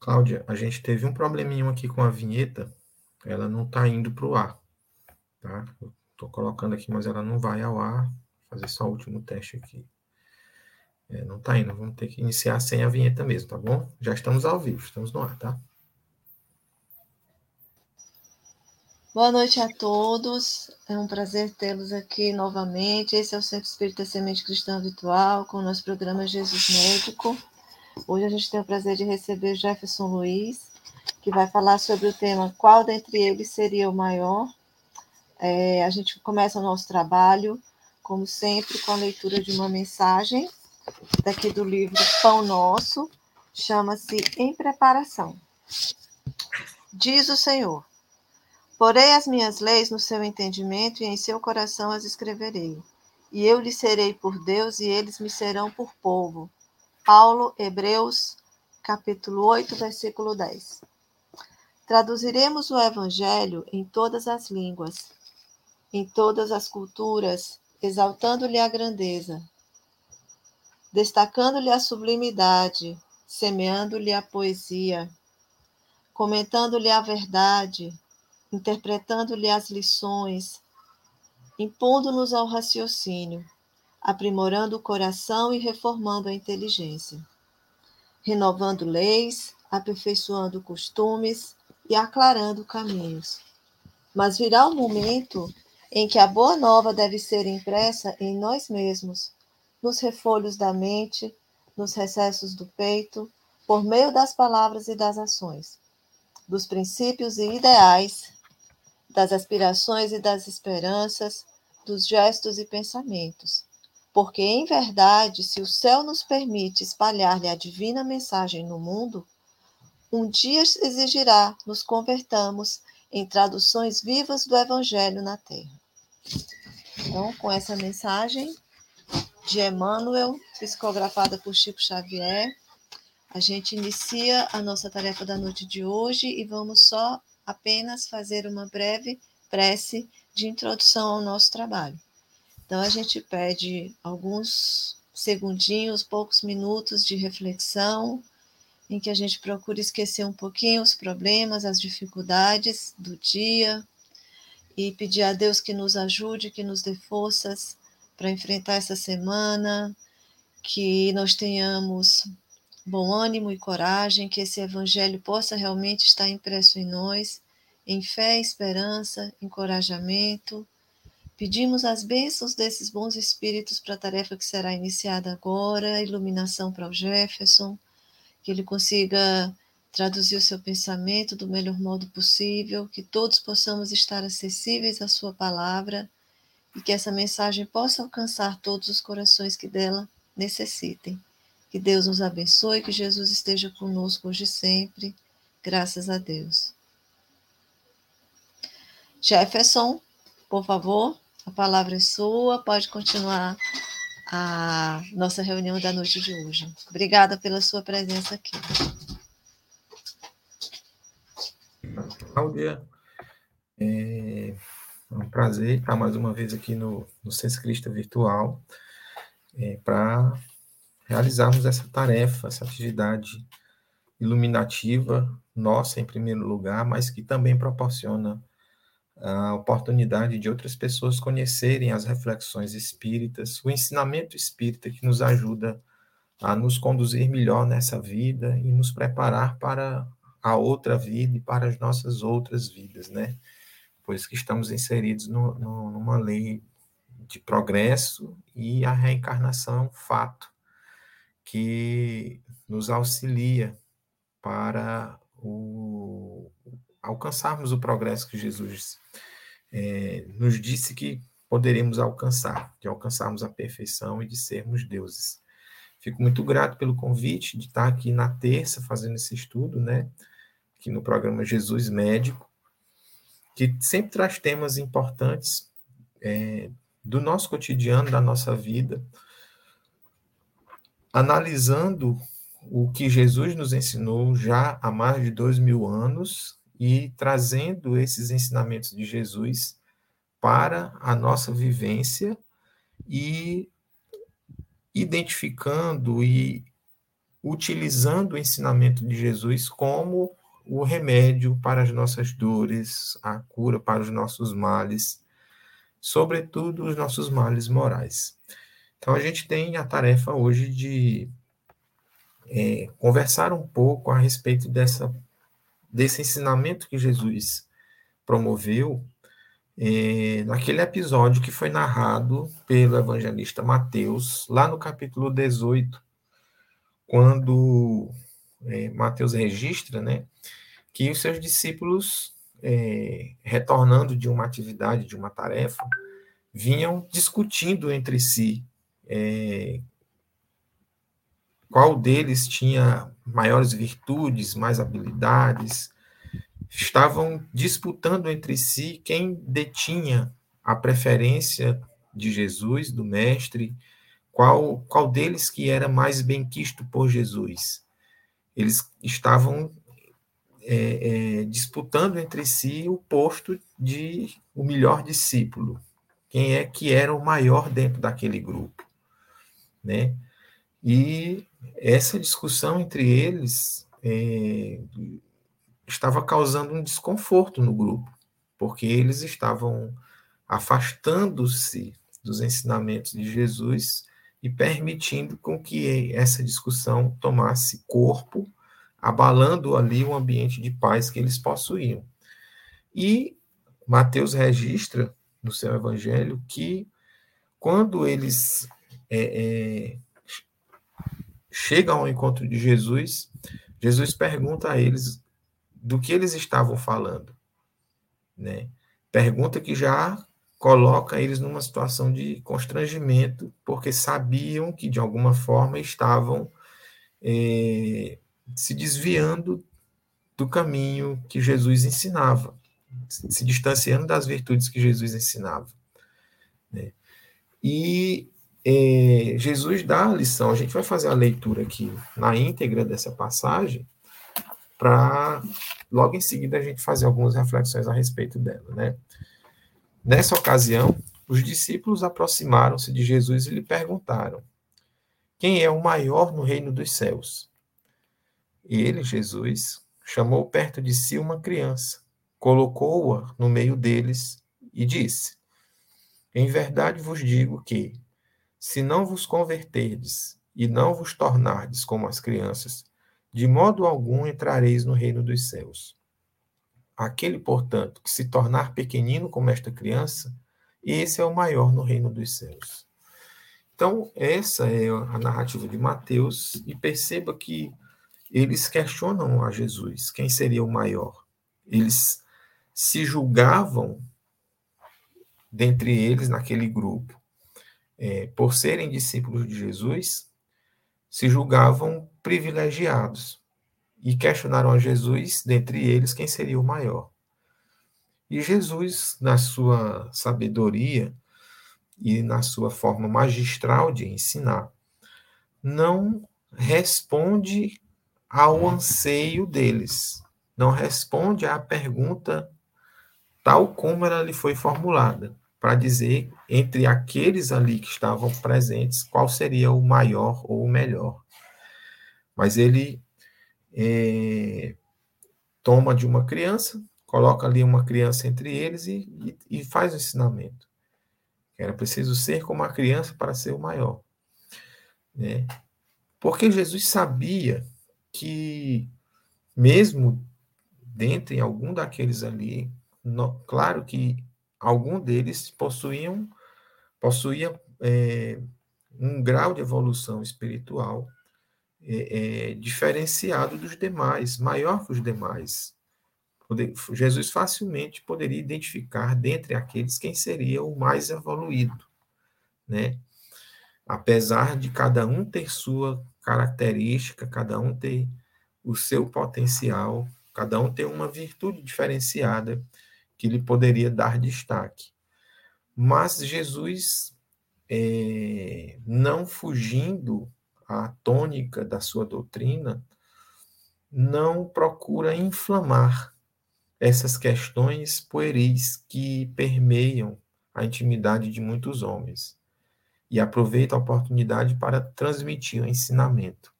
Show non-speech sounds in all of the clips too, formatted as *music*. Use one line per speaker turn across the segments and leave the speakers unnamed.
Cláudia, a gente teve um probleminho aqui com a vinheta, ela não está indo para o ar, tá? Estou colocando aqui, mas ela não vai ao ar. Vou fazer só o último teste aqui. É, não está indo, vamos ter que iniciar sem a vinheta mesmo, tá bom? Já estamos ao vivo, estamos no ar, tá?
Boa noite a todos. É um prazer tê-los aqui novamente. Esse é o Centro Espírita Semente Cristã Virtual, com o nosso programa Jesus Médico. Hoje a gente tem o prazer de receber Jefferson Luiz, que vai falar sobre o tema Qual dentre eles seria o maior? É, a gente começa o nosso trabalho, como sempre, com a leitura de uma mensagem daqui do livro Pão Nosso, chama-se Em Preparação. Diz o Senhor Porei as minhas leis no seu entendimento e em seu coração as escreverei. E eu lhes serei por Deus e eles me serão por povo. Paulo, Hebreus, capítulo 8, versículo 10. Traduziremos o evangelho em todas as línguas, em todas as culturas, exaltando-lhe a grandeza, destacando-lhe a sublimidade, semeando-lhe a poesia, comentando-lhe a verdade, interpretando-lhe as lições, impondo-nos ao raciocínio, aprimorando o coração e reformando a inteligência, renovando leis, aperfeiçoando costumes e aclarando caminhos. Mas virá o momento em que a boa nova deve ser impressa em nós mesmos, nos refolhos da mente, nos recessos do peito, por meio das palavras e das ações, dos princípios e ideais das aspirações e das esperanças, dos gestos e pensamentos. Porque, em verdade, se o céu nos permite espalhar-lhe a divina mensagem no mundo, um dia exigirá nos convertamos em traduções vivas do Evangelho na Terra. Então, com essa mensagem de Emmanuel, psicografada por Chico Xavier, a gente inicia a nossa tarefa da noite de hoje e vamos só apenas fazer uma breve prece de introdução ao nosso trabalho. Então, a gente pede alguns segundinhos, poucos minutos de reflexão, em que a gente procura esquecer um pouquinho os problemas, as dificuldades do dia e pedir a Deus que nos ajude, que nos dê forças para enfrentar essa semana, que nós tenhamos bom ânimo e coragem, que esse evangelho possa realmente estar impresso em nós, em fé, esperança, encorajamento. Pedimos as bênçãos desses bons espíritos para a tarefa que será iniciada agora, iluminação para o Jefferson, que ele consiga traduzir o seu pensamento do melhor modo possível, que todos possamos estar acessíveis à sua palavra e que essa mensagem possa alcançar todos os corações que dela necessitem. Que Deus nos abençoe, que Jesus esteja conosco hoje e sempre. Graças a Deus. Jefferson, por favor, a palavra é sua. Pode continuar a nossa reunião da noite de hoje. Obrigada pela sua presença aqui.
Cláudia, é um prazer estar mais uma vez aqui no, no Senscrista Virtual é, para realizarmos essa tarefa, essa atividade iluminativa nossa, em primeiro lugar, mas que também proporciona a oportunidade de outras pessoas conhecerem as reflexões espíritas, o ensinamento espírita que nos ajuda a nos conduzir melhor nessa vida e nos preparar para a outra vida e para as nossas outras vidas, né? Pois que estamos inseridos no, no, numa lei de progresso e a reencarnação é um fato que nos auxilia para o, alcançarmos o progresso que Jesus é, nos disse que poderemos alcançar, de alcançarmos a perfeição e de sermos deuses. Fico muito grato pelo convite de estar aqui na terça fazendo esse estudo, né? Aqui no programa Jesus Médico, que sempre traz temas importantes é, do nosso cotidiano, da nossa vida, analisando o que Jesus nos ensinou já há mais de dois mil anos e trazendo esses ensinamentos de Jesus para a nossa vivência e identificando e utilizando o ensinamento de Jesus como o remédio para as nossas dores, a cura para os nossos males, sobretudo os nossos males morais. Então, a gente tem a tarefa hoje de é, conversar um pouco a respeito dessa, desse ensinamento que Jesus promoveu é, naquele episódio que foi narrado pelo evangelista Mateus, lá no capítulo 18, quando é, Mateus registra né, que os seus discípulos, é, retornando de uma atividade, de uma tarefa, vinham discutindo entre si qual deles tinha maiores virtudes, mais habilidades, estavam disputando entre si quem detinha a preferência de Jesus, do Mestre, qual, qual deles que era mais benquisto por Jesus. Eles estavam é, é, disputando entre si o posto de o melhor discípulo, quem é que era o maior dentro daquele grupo, né? E essa discussão entre eles é, estava causando um desconforto no grupo, porque eles estavam afastando-se dos ensinamentos de Jesus e permitindo com que essa discussão tomasse corpo, abalando ali o ambiente de paz que eles possuíam. E Mateus registra no seu evangelho que quando eles é, é, chegam ao encontro de Jesus, Jesus pergunta a eles do que eles estavam falando, né? Pergunta que já coloca eles numa situação de constrangimento, porque sabiam que de alguma forma estavam é, se desviando do caminho que Jesus ensinava, se distanciando das virtudes que Jesus ensinava. Né? E é, Jesus dá a lição, a gente vai fazer a leitura aqui na íntegra dessa passagem, para logo em seguida a gente fazer algumas reflexões a respeito dela, né? Nessa ocasião, os discípulos aproximaram-se de Jesus e lhe perguntaram: Quem é o maior no reino dos céus? E ele, Jesus, chamou perto de si uma criança, colocou-a no meio deles e disse: Em verdade vos digo que, se não vos converterdes e não vos tornardes como as crianças, de modo algum entrareis no reino dos céus. Aquele, portanto, que se tornar pequenino como esta criança, esse é o maior no reino dos céus. Então, essa é a narrativa de Mateus, e perceba que eles questionam a Jesus quem seria o maior. Eles se julgavam, dentre eles, naquele grupo, é, por serem discípulos de Jesus, se julgavam privilegiados e questionaram a Jesus, dentre eles, quem seria o maior. E Jesus, na sua sabedoria e na sua forma magistral de ensinar, não responde ao anseio deles, não responde à pergunta tal como ela lhe foi formulada para dizer entre aqueles ali que estavam presentes qual seria o maior ou o melhor. Mas ele é, toma de uma criança, coloca ali uma criança entre eles e, e, e faz o ensinamento. Era preciso ser como a criança para ser o maior. Né? Porque Jesus sabia que, mesmo dentre algum daqueles ali, no, claro que algum deles possuíam possuía é, um grau de evolução espiritual é, é, diferenciado dos demais, maior que os demais. Poder, Jesus facilmente poderia identificar dentre aqueles quem seria o mais evoluído, né? Apesar de cada um ter sua característica, cada um ter o seu potencial, cada um ter uma virtude diferenciada que lhe poderia dar destaque. Mas Jesus, é, não fugindo à tônica da sua doutrina, não procura inflamar essas questões pueris que permeiam a intimidade de muitos homens e aproveita a oportunidade para transmitir o ensinamento.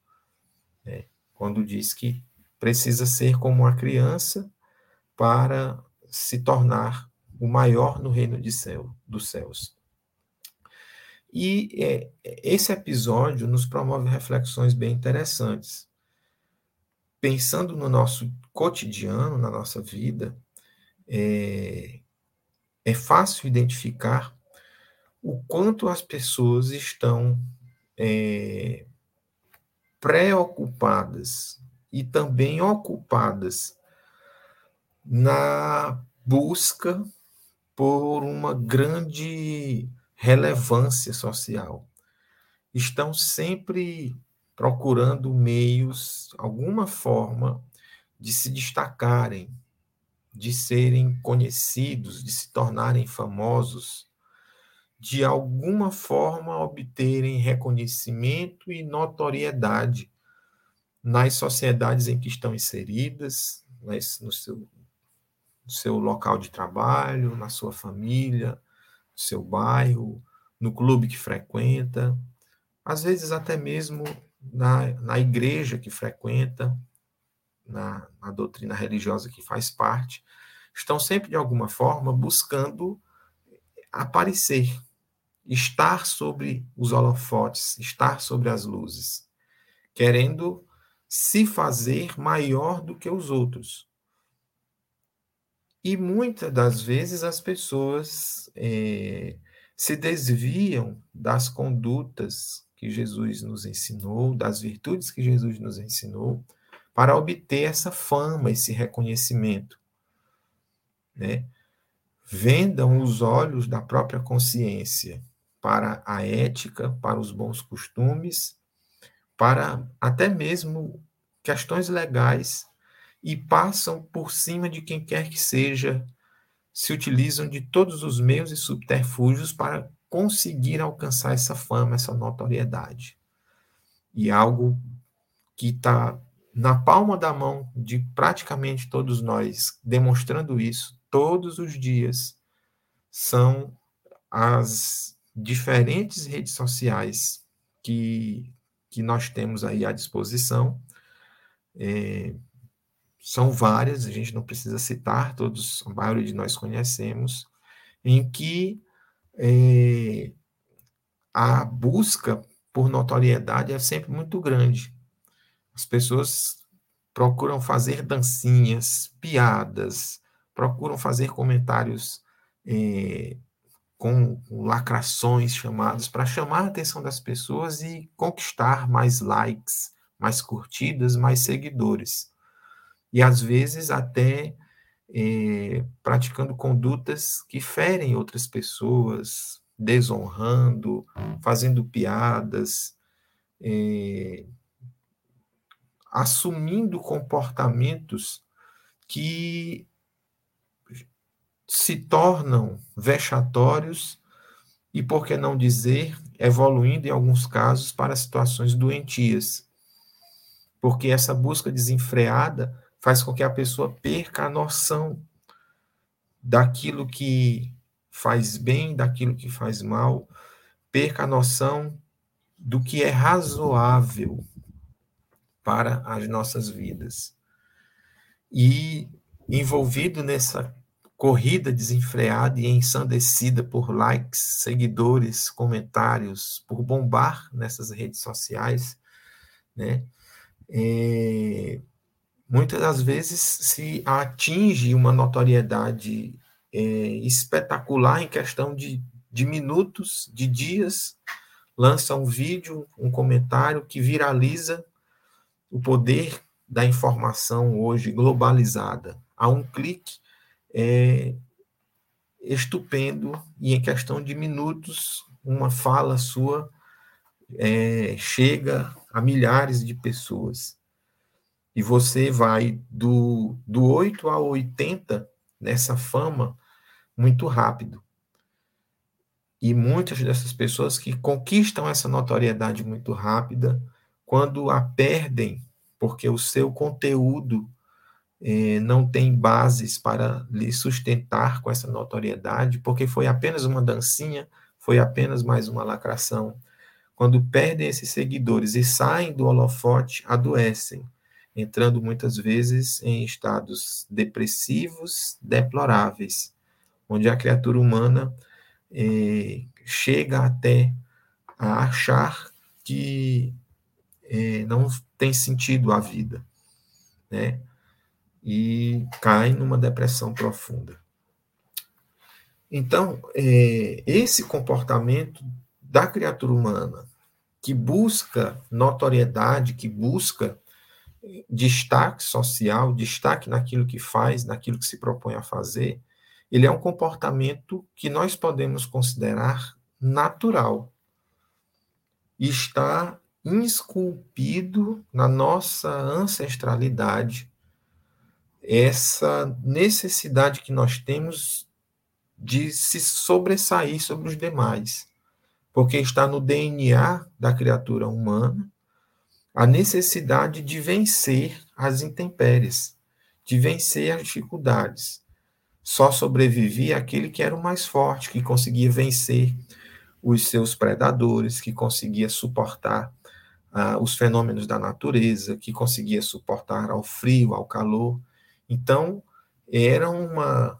né? quando diz que precisa ser como uma criança para se tornar o maior no reino de céu, dos céus. E é, esse episódio nos promove reflexões bem interessantes. Pensando no nosso cotidiano, na nossa vida, é, é fácil identificar o quanto as pessoas estão é, preocupadas e também ocupadas na busca por uma grande relevância social. Estão sempre procurando meios, alguma forma, de se destacarem, de serem conhecidos, de se tornarem famosos, de alguma forma obterem reconhecimento e notoriedade nas sociedades em que estão inseridas, no seu, no seu local de trabalho, na sua família, no seu bairro, no clube que frequenta, às vezes até mesmo na, na igreja que frequenta, na, na doutrina religiosa que faz parte, estão sempre de alguma forma buscando aparecer, estar sobre os holofotes, estar sobre as luzes, querendo se fazer maior do que os outros. E muitas das vezes as pessoas é, se desviam das condutas que Jesus nos ensinou, das virtudes que Jesus nos ensinou, para obter essa fama, esse reconhecimento. Né? Vendam os olhos da própria consciência para a ética, para os bons costumes, para até mesmo questões legais e passam por cima de quem quer que seja, se utilizam de todos os meios e subterfúgios para conseguir alcançar essa fama, essa notoriedade. E algo que está na palma da mão de praticamente todos nós, demonstrando isso todos os dias, são as diferentes redes sociais que, que nós temos aí à disposição. É, são várias, a gente não precisa citar, todos, a maioria de nós conhecemos, em que é, a busca por notoriedade é sempre muito grande. As pessoas procuram fazer dancinhas, piadas, procuram fazer comentários é, com, com lacrações chamados para chamar a atenção das pessoas e conquistar mais likes, mais curtidas, mais seguidores. E às vezes até é, praticando condutas que ferem outras pessoas, desonrando, fazendo piadas, é, assumindo comportamentos que se tornam vexatórios e, por que não dizer, evoluindo em alguns casos para situações doentias. Porque essa busca desenfreada faz com que a pessoa perca a noção daquilo que faz bem, daquilo que faz mal, perca a noção do que é razoável para as nossas vidas. E envolvido nessa corrida desenfreada e ensandecida por likes, seguidores, comentários, por bombar nessas redes sociais, né? É, muitas das vezes se atinge uma notoriedade é, espetacular em questão de, de minutos, de dias, lança um vídeo, um comentário que viraliza o poder da informação hoje globalizada. A um clique é estupendo e em questão de minutos uma fala sua é, chega a milhares de pessoas. E você vai do, do 8 a 80 nessa fama muito rápido. E muitas dessas pessoas que conquistam essa notoriedade muito rápida, quando a perdem, porque o seu conteúdo eh, não tem bases para lhe sustentar com essa notoriedade, porque foi apenas uma dancinha, foi apenas mais uma lacração. quando perdem esses seguidores e saem do holofote, adoecem, entrando muitas vezes em estados depressivos, deploráveis, onde a criatura humana eh, chega até a achar que eh, não tem sentido a vida, né? E cai numa depressão profunda. Então, é, esse comportamento da criatura humana que busca notoriedade, que busca destaque social, destaque naquilo que faz, naquilo que se propõe a fazer, ele é um comportamento que nós podemos considerar natural. Está esculpido na nossa ancestralidade essa necessidade que nós temos de se sobressair sobre os demais, porque está no DNA da criatura humana a necessidade de vencer as intempéries, de vencer as dificuldades. Só sobrevivia aquele que era o mais forte, que conseguia vencer os seus predadores, que conseguia suportar ah, os fenômenos da natureza, que conseguia suportar ao frio, ao calor. Então, era uma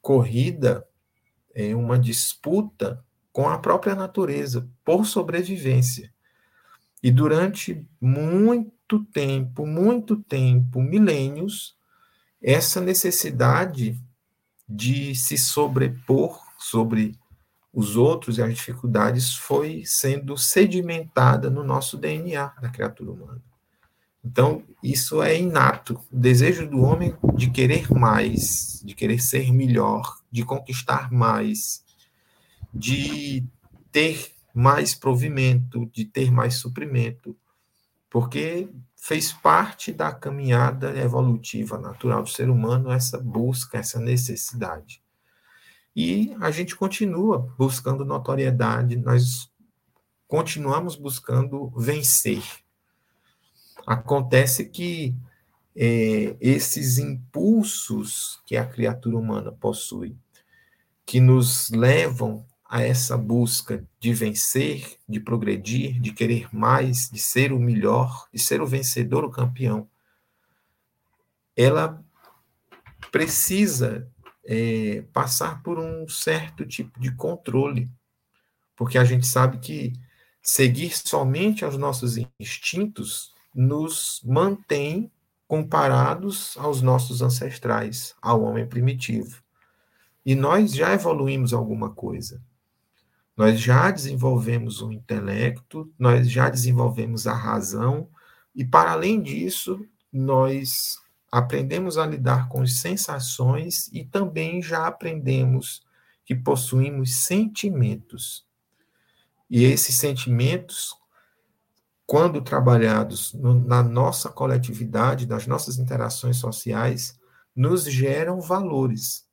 corrida é, uma disputa com a própria natureza por sobrevivência. E durante muito tempo, muito tempo, milênios, essa necessidade de se sobrepor sobre os outros e as dificuldades foi sendo sedimentada no nosso DNA da criatura humana. Então, isso é inato, o desejo do homem de querer mais, de querer ser melhor, de conquistar mais, de ter mais provimento, de ter mais suprimento, porque fez parte da caminhada evolutiva natural do ser humano essa busca, essa necessidade. E a gente continua buscando notoriedade, nós continuamos buscando vencer Acontece que é, esses impulsos que a criatura humana possui, que nos levam a essa busca de vencer, de progredir, de querer mais, de ser o melhor, de ser o vencedor, o campeão, ela precisa é, passar por um certo tipo de controle, porque a gente sabe que seguir somente aos nossos instintos nos mantém comparados aos nossos ancestrais, ao homem primitivo. E nós já evoluímos alguma coisa. Nós já desenvolvemos o intelecto, nós já desenvolvemos a razão, e para além disso, nós aprendemos a lidar com as sensações e também já aprendemos que possuímos sentimentos. E esses sentimentos quando trabalhados no, na nossa coletividade, nas nossas interações sociais, nos geram valores.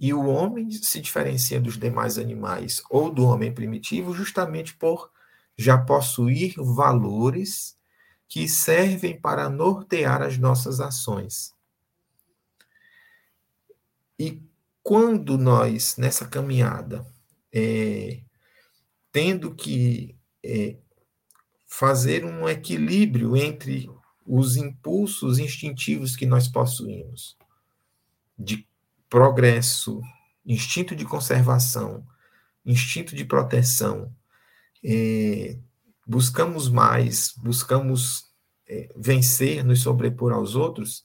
E o homem se diferencia dos demais animais ou do homem primitivo justamente por já possuir valores que servem para nortear as nossas ações. E quando nós, nessa caminhada, é, tendo que é, fazer um equilíbrio entre os impulsos instintivos que nós possuímos, de progresso, instinto de conservação, instinto de proteção, é, buscamos mais, buscamos é, vencer, nos sobrepor aos outros,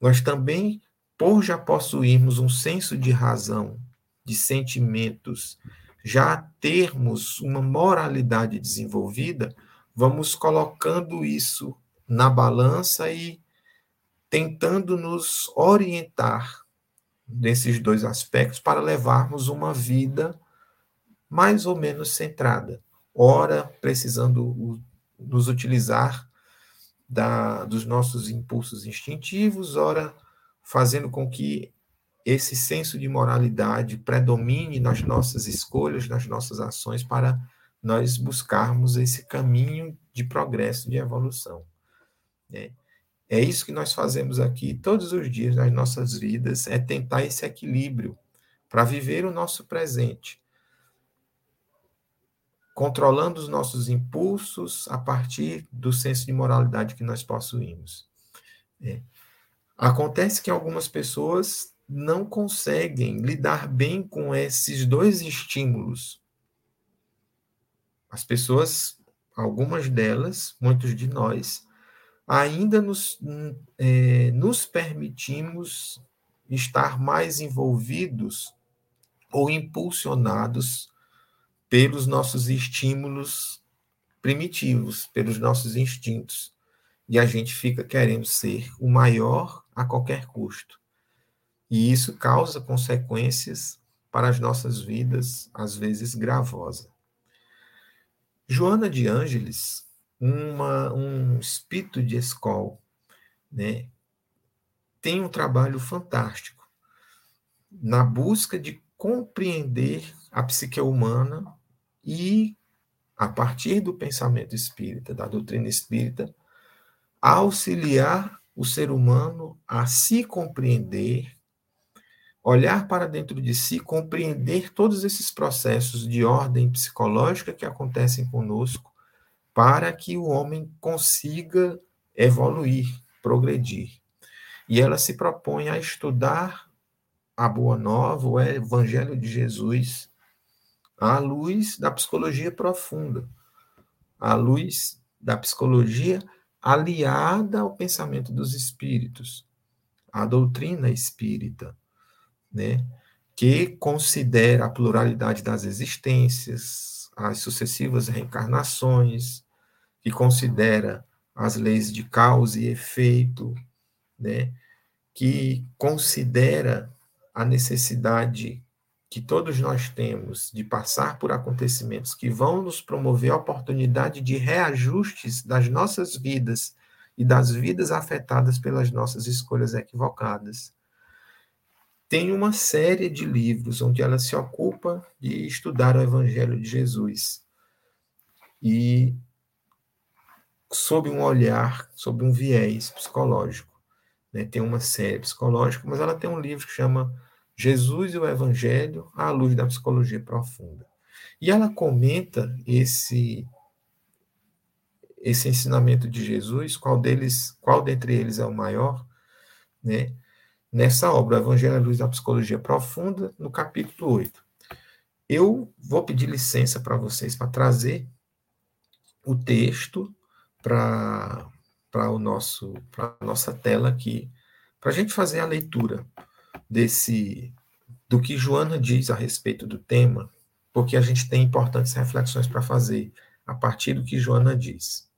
nós também, por já possuirmos um senso de razão, de sentimentos, já termos uma moralidade desenvolvida, vamos colocando isso na balança e tentando nos orientar nesses dois aspectos para levarmos uma vida mais ou menos centrada. Ora, precisando nos utilizar da, dos nossos impulsos instintivos, ora, fazendo com que esse senso de moralidade predomine nas nossas escolhas, nas nossas ações, para nós buscarmos esse caminho de progresso, de evolução. É, é isso que nós fazemos aqui todos os dias nas nossas vidas, é tentar esse equilíbrio para viver o nosso presente controlando os nossos impulsos a partir do senso de moralidade que nós possuímos. É. Acontece que algumas pessoas não conseguem lidar bem com esses dois estímulos. As pessoas, algumas delas, muitos de nós, ainda nos, é, nos permitimos estar mais envolvidos ou impulsionados pelos nossos estímulos primitivos, pelos nossos instintos. E a gente fica querendo ser o maior a qualquer custo. E isso causa consequências para as nossas vidas, às vezes gravosa. Joana de Ângeles, uma, um espírito de escola, né, tem um trabalho fantástico na busca de compreender a psique humana e, a partir do pensamento espírita, da doutrina espírita, auxiliar o ser humano a se compreender, olhar para dentro de si, compreender todos esses processos de ordem psicológica que acontecem conosco para que o homem consiga evoluir, progredir. E ela se propõe a estudar a Boa Nova, o Evangelho de Jesus, à luz da psicologia profunda, à luz da psicologia aliada ao pensamento dos espíritos, à doutrina espírita, né? que considera a pluralidade das existências, as sucessivas reencarnações, que considera as leis de causa e efeito, né? que considera a necessidade que todos nós temos de passar por acontecimentos que vão nos promover a oportunidade de reajustes das nossas vidas e das vidas afetadas pelas nossas escolhas equivocadas tem uma série de livros onde ela se ocupa de estudar o Evangelho de Jesus. E sob um olhar, sob um viés psicológico. Né? Tem uma série psicológica, mas ela tem um livro que chama Jesus e o Evangelho à luz da psicologia profunda. E ela comenta esse esse ensinamento de Jesus, qual deles, qual dentre eles é o maior, né? Nessa obra, o Evangelho à Luz da Psicologia Profunda, no capítulo 8. Eu vou pedir licença para vocês para trazer o texto para para o nosso para a nossa tela aqui, para a gente fazer a leitura desse do que Joana diz a respeito do tema, porque a gente tem importantes reflexões para fazer a partir do que Joana diz.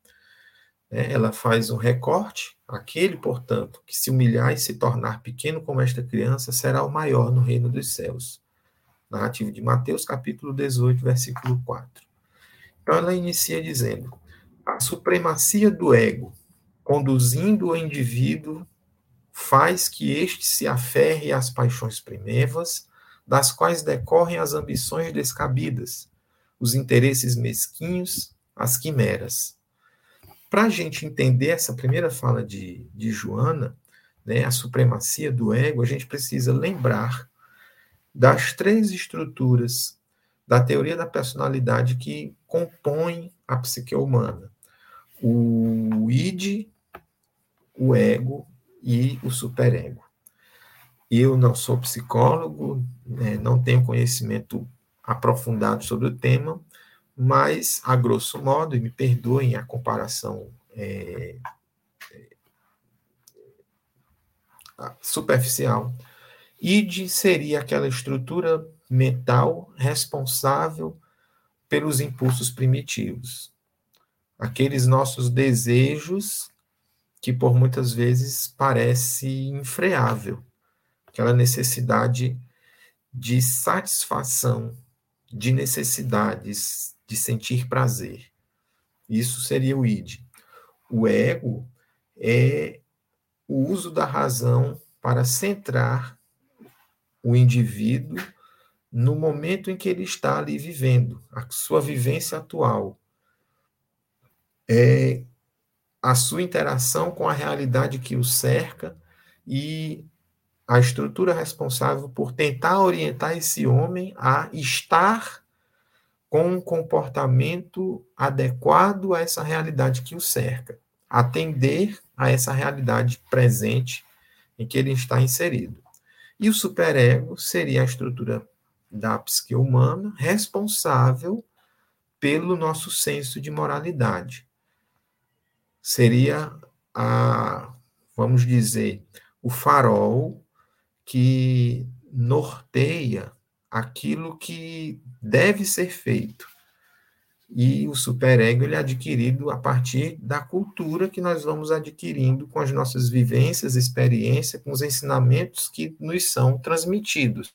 Né? Ela faz um recorte. Aquele, portanto, que se humilhar e se tornar pequeno como esta criança será o maior no reino dos céus. Narrativa de Mateus, capítulo 18, versículo 4. Então ela inicia dizendo: a supremacia do ego, conduzindo o indivíduo, faz que este se aferre às paixões primevas, das quais decorrem as ambições descabidas, os interesses mesquinhos, as quimeras. Para a gente entender essa primeira fala de, de Joana, né, a supremacia do ego, a gente precisa lembrar das três estruturas da teoria da personalidade que compõem a psique humana: o id, o ego e o superego. Eu não sou psicólogo, né, não tenho conhecimento aprofundado sobre o tema, mas, a grosso modo, e me perdoem a comparação é, é, superficial, id seria aquela estrutura mental responsável pelos impulsos primitivos, aqueles nossos desejos que por muitas vezes parece infreável, aquela necessidade de satisfação de necessidades de sentir prazer. Isso seria o id. O ego é o uso da razão para centrar o indivíduo no momento em que ele está ali vivendo, a sua vivência atual. É a sua interação com a realidade que o cerca e a estrutura responsável por tentar orientar esse homem a estar com um comportamento adequado a essa realidade que o cerca, atender a essa realidade presente em que ele está inserido. E o superego seria a estrutura da psique humana responsável pelo nosso senso de moralidade. Seria a, vamos dizer, o farol que norteia aquilo que deve ser feito. E o superego ele é adquirido a partir da cultura que nós vamos adquirindo com as nossas vivências, experiências, com os ensinamentos que nos são transmitidos.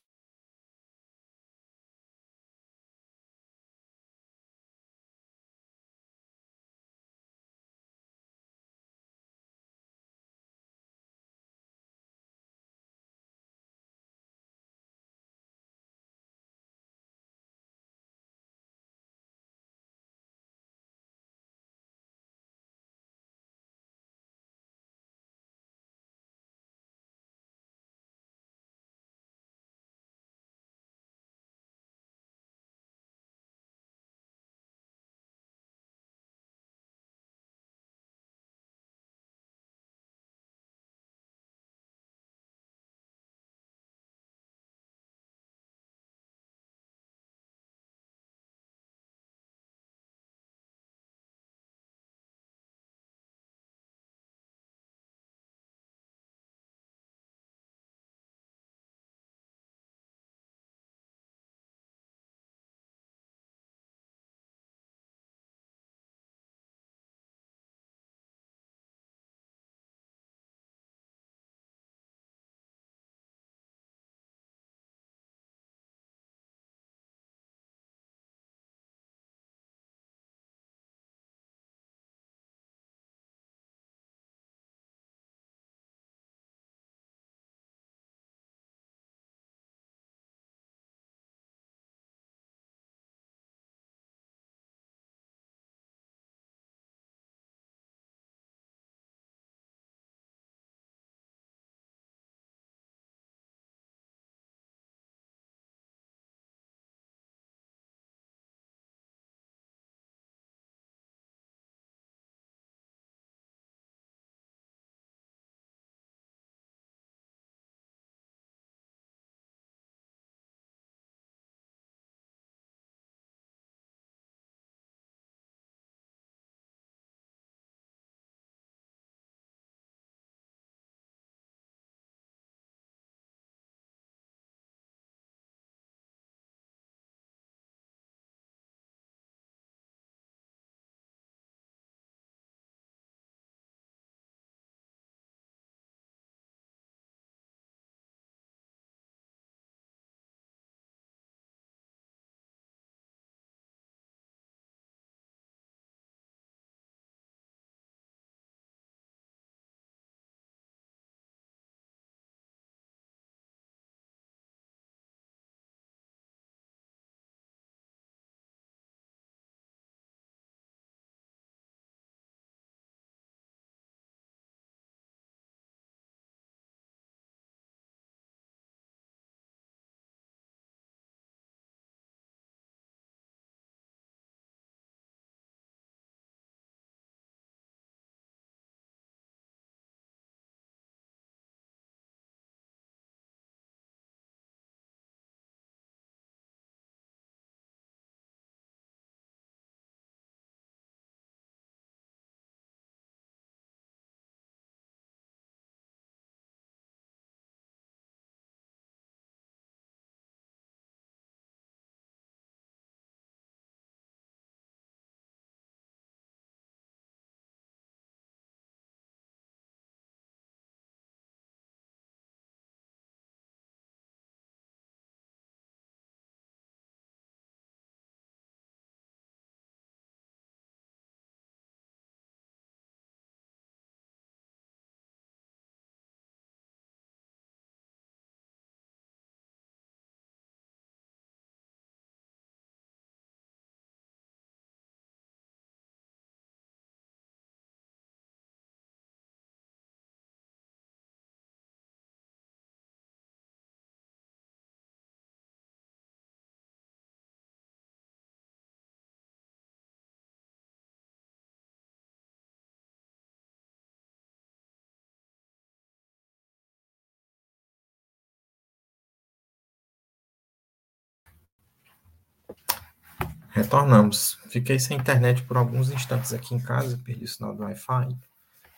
Retornamos. Fiquei sem internet por alguns instantes aqui em casa, perdi o sinal do Wi-Fi,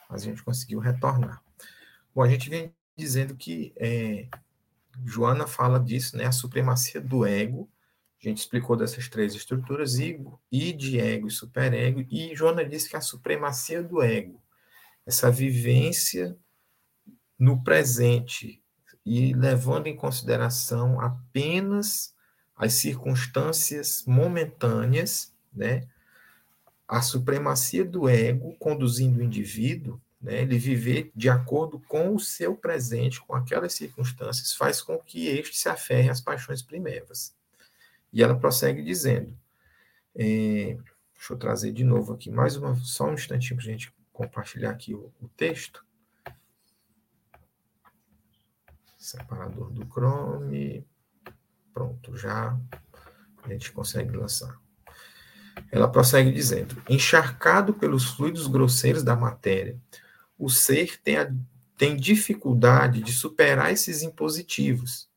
mas a gente conseguiu retornar. Bom, a gente vem dizendo que é, Joana fala disso, né? A supremacia do ego. A gente explicou dessas três estruturas, ego, id, ego e superego, e Joana disse que a supremacia do ego, essa vivência no presente e levando em consideração apenas as circunstâncias momentâneas, né? A supremacia do ego conduzindo o indivíduo, né? Ele viver de acordo com o seu presente, com aquelas circunstâncias, faz com que este se aferre às paixões primeiras. E ela prossegue dizendo, é, deixa eu trazer de novo aqui mais uma, só um instantinho para a gente compartilhar aqui o, o texto. Separador do Chrome. Pronto, já a gente consegue lançar. Ela prossegue dizendo: encharcado pelos fluidos grosseiros da matéria, o ser tem, a, tem dificuldade de superar esses impositivos,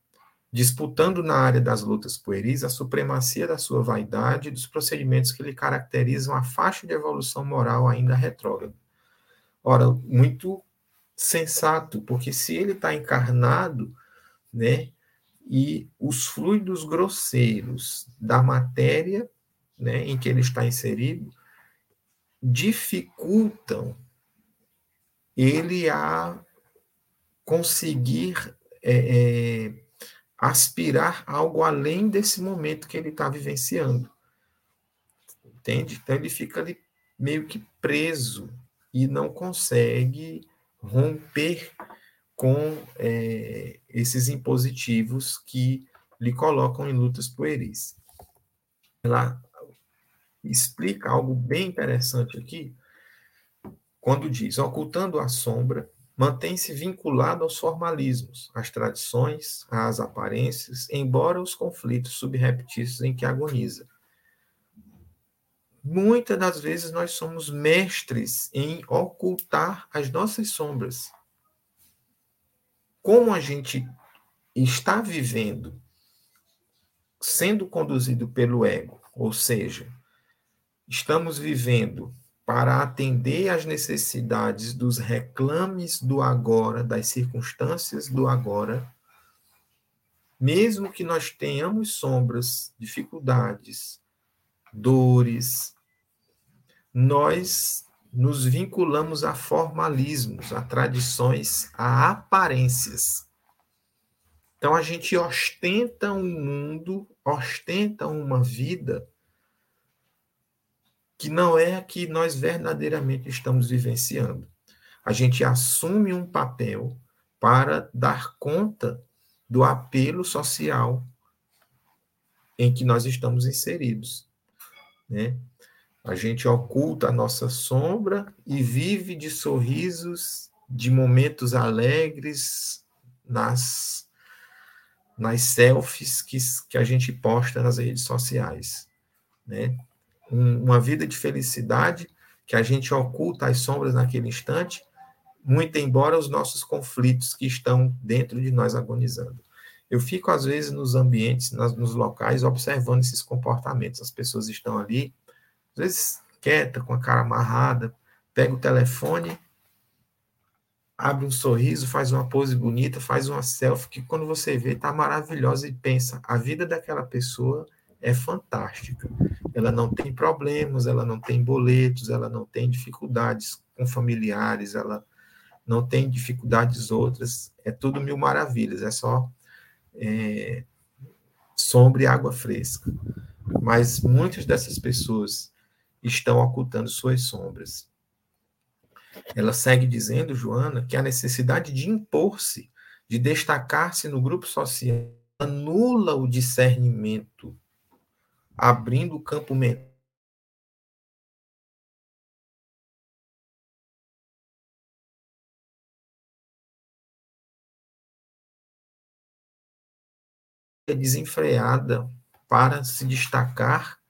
disputando na área das lutas pueris a supremacia da sua vaidade e dos procedimentos que lhe caracterizam a faixa de evolução moral ainda retrógrada. Ora, muito sensato, porque se ele está encarnado, né, e os fluidos grosseiros da matéria né, em que ele está inserido dificultam ele a conseguir é, é, aspirar algo além desse momento que ele está vivenciando. Entende? Então ele fica ali meio que preso e não consegue romper com é, esses impositivos que lhe colocam em lutas pueris. Ela explica algo bem interessante aqui, quando diz: ocultando a sombra, mantém-se vinculado aos formalismos, às tradições, às aparências, embora os conflitos subreptícios em que agoniza. Muitas das vezes nós somos mestres em ocultar as nossas sombras como a gente está vivendo sendo conduzido pelo ego, ou seja, estamos vivendo para atender às necessidades dos reclames do agora, das circunstâncias do agora, mesmo que nós tenhamos sombras, dificuldades, dores, nós nos vinculamos a formalismos, a tradições, a aparências. Então a gente ostenta um mundo, ostenta uma vida que não é a que nós verdadeiramente estamos vivenciando. A gente assume um papel para dar conta do apelo social em que nós estamos inseridos. Né? A gente oculta a nossa sombra e vive de sorrisos, de momentos alegres nas, nas selfies que, que a gente posta nas redes sociais. Né? Um, uma vida de felicidade que a gente oculta as sombras naquele instante, muito embora os nossos conflitos que estão dentro de nós agonizando. Eu fico, às vezes, nos ambientes, nas, nos locais, observando esses comportamentos. As pessoas estão ali às vezes quieta, com a cara amarrada, pega o telefone, abre um sorriso, faz uma pose bonita, faz uma selfie, que quando você vê, tá maravilhosa e pensa, a vida daquela pessoa é fantástica. Ela não tem problemas, ela não tem boletos, ela não tem dificuldades com familiares, ela não tem dificuldades outras, é tudo mil maravilhas, é só é, sombra e água fresca. Mas muitas dessas pessoas estão ocultando suas sombras. Ela segue dizendo, Joana, que a necessidade de impor-se, de destacar-se no grupo social, anula o discernimento, abrindo o campo mental desenfreada para se destacar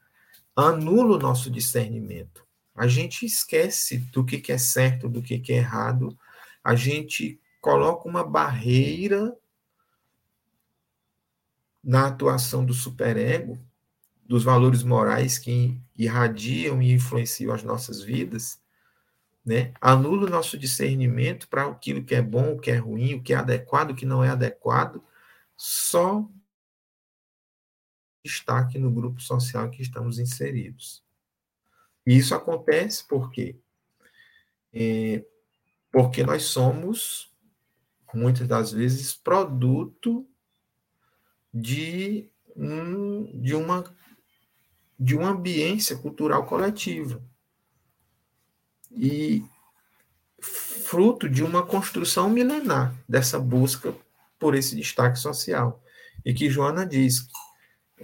anula o nosso discernimento. A gente esquece do que, é certo, do que, que é errado, a gente coloca uma barreira na atuação do superego, dos valores morais que irradiam e influenciam as nossas vidas, né? Anula o nosso discernimento para aquilo que é bom, o que é ruim, o que é adequado, o que não é adequado, só destaque no grupo social que estamos inseridos. E isso acontece por quê? É, porque nós somos, muitas das vezes, produto de, um, de, uma, de uma ambiência cultural coletiva e fruto de uma construção milenar dessa busca por esse destaque social. E que Joana diz,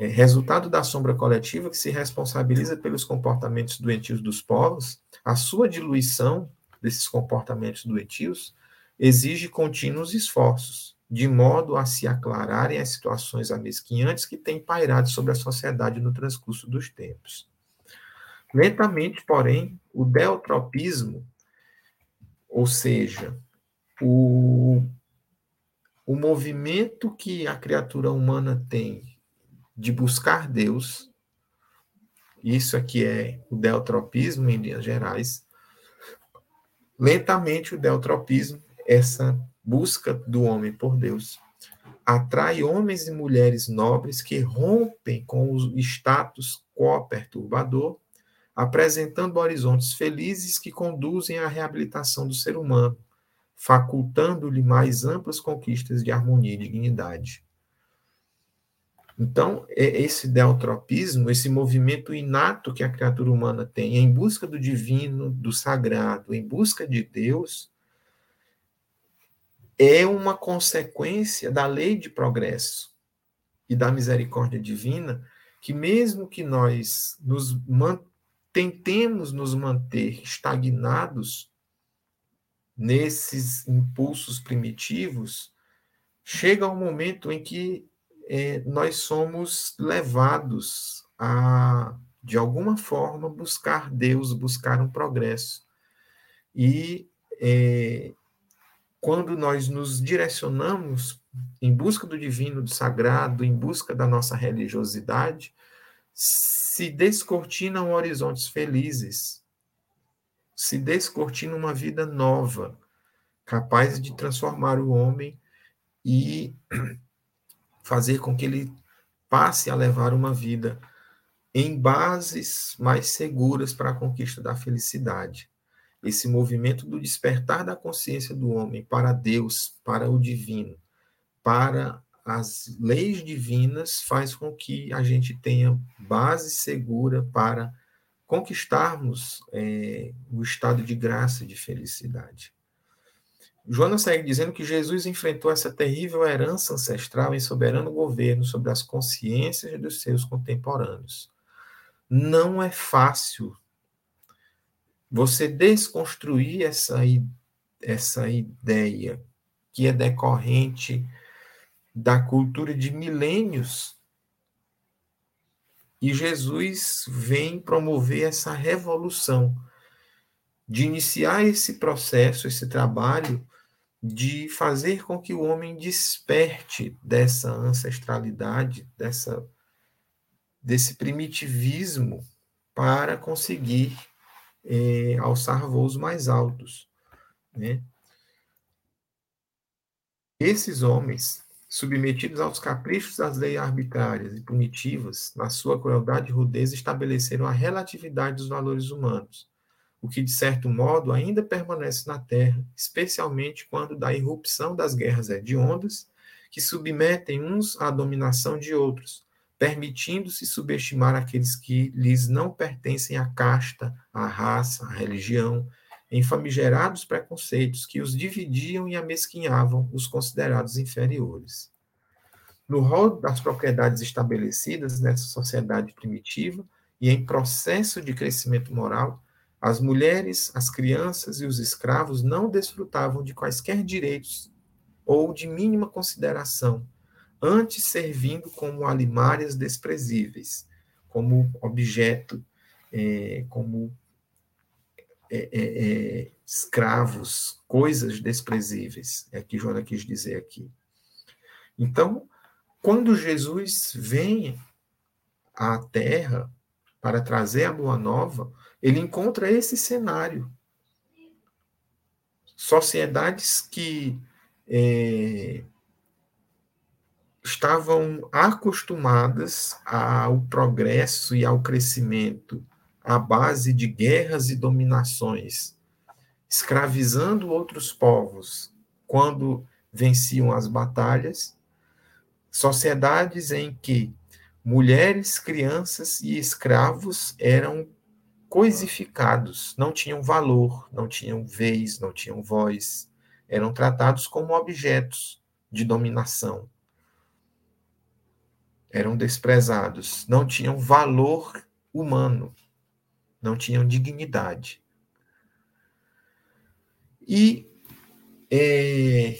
é resultado da sombra coletiva que se responsabiliza pelos comportamentos doentios dos povos, a sua diluição desses comportamentos doentios exige contínuos esforços, de modo a se aclararem as situações amesquinhantes que têm pairado sobre a sociedade no transcurso dos tempos. Lentamente, porém, o deltropismo, ou seja, o, o movimento que a criatura humana tem de buscar Deus, isso aqui é o deltropismo em linhas gerais, lentamente o deltropismo, essa busca do homem por Deus, atrai homens e mulheres nobres que rompem com o status quo perturbador apresentando horizontes felizes que conduzem à reabilitação do ser humano, facultando-lhe mais amplas conquistas de harmonia e dignidade. Então, é esse deltropismo, esse movimento inato que a criatura humana tem em busca do divino, do sagrado, em busca de Deus, é uma consequência da lei de progresso e da misericórdia divina, que mesmo que nós nos tentemos nos manter estagnados nesses impulsos primitivos, chega um momento em que é, nós somos levados a, de alguma forma, buscar Deus, buscar um progresso. E é, quando nós nos direcionamos em busca do divino, do sagrado, em busca da nossa religiosidade, se descortinam horizontes felizes, se descortina uma vida nova, capaz de transformar o homem e fazer com que ele passe a levar uma vida em bases mais seguras para a conquista da felicidade. Esse movimento do despertar da consciência do homem para Deus, para o divino, para as leis divinas faz com que a gente tenha base segura para conquistarmos é, o estado de graça e de felicidade. Joana segue dizendo que Jesus enfrentou essa terrível herança ancestral em soberano governo sobre as consciências dos seus contemporâneos. Não é fácil você desconstruir essa, essa ideia que é decorrente da cultura de milênios. E Jesus vem promover essa revolução, de iniciar esse processo, esse trabalho, de fazer com que o homem desperte dessa ancestralidade, dessa, desse primitivismo, para conseguir é, alçar voos mais altos. Né? Esses homens submetidos aos caprichos das leis arbitrárias e punitivas, na sua crueldade e rudeza, estabeleceram a relatividade dos valores humanos, o que, de certo modo, ainda permanece na Terra, especialmente quando da irrupção das guerras hediondas, que submetem uns à dominação de outros, permitindo-se subestimar aqueles que lhes não pertencem à casta, à raça, à religião, em famigerados preconceitos que os dividiam e amesquinhavam os considerados inferiores. No rol das propriedades estabelecidas nessa sociedade primitiva e em processo de crescimento moral, as mulheres, as crianças e os escravos não desfrutavam de quaisquer direitos ou de mínima consideração, antes servindo como alimárias desprezíveis, como objeto, é, como é, é, é, escravos, coisas desprezíveis, é que Joana quis dizer aqui. Então, quando Jesus vem à Terra para trazer a boa nova, ele encontra esse cenário. Sociedades que é, estavam acostumadas ao progresso e ao crescimento à base de guerras e dominações, escravizando outros povos quando venciam as batalhas, sociedades em que mulheres, crianças e escravos eram coisificados, não tinham valor, não tinham vez, não tinham voz, eram tratados como objetos de dominação. Eram desprezados, não tinham valor humano, não tinham dignidade. E é,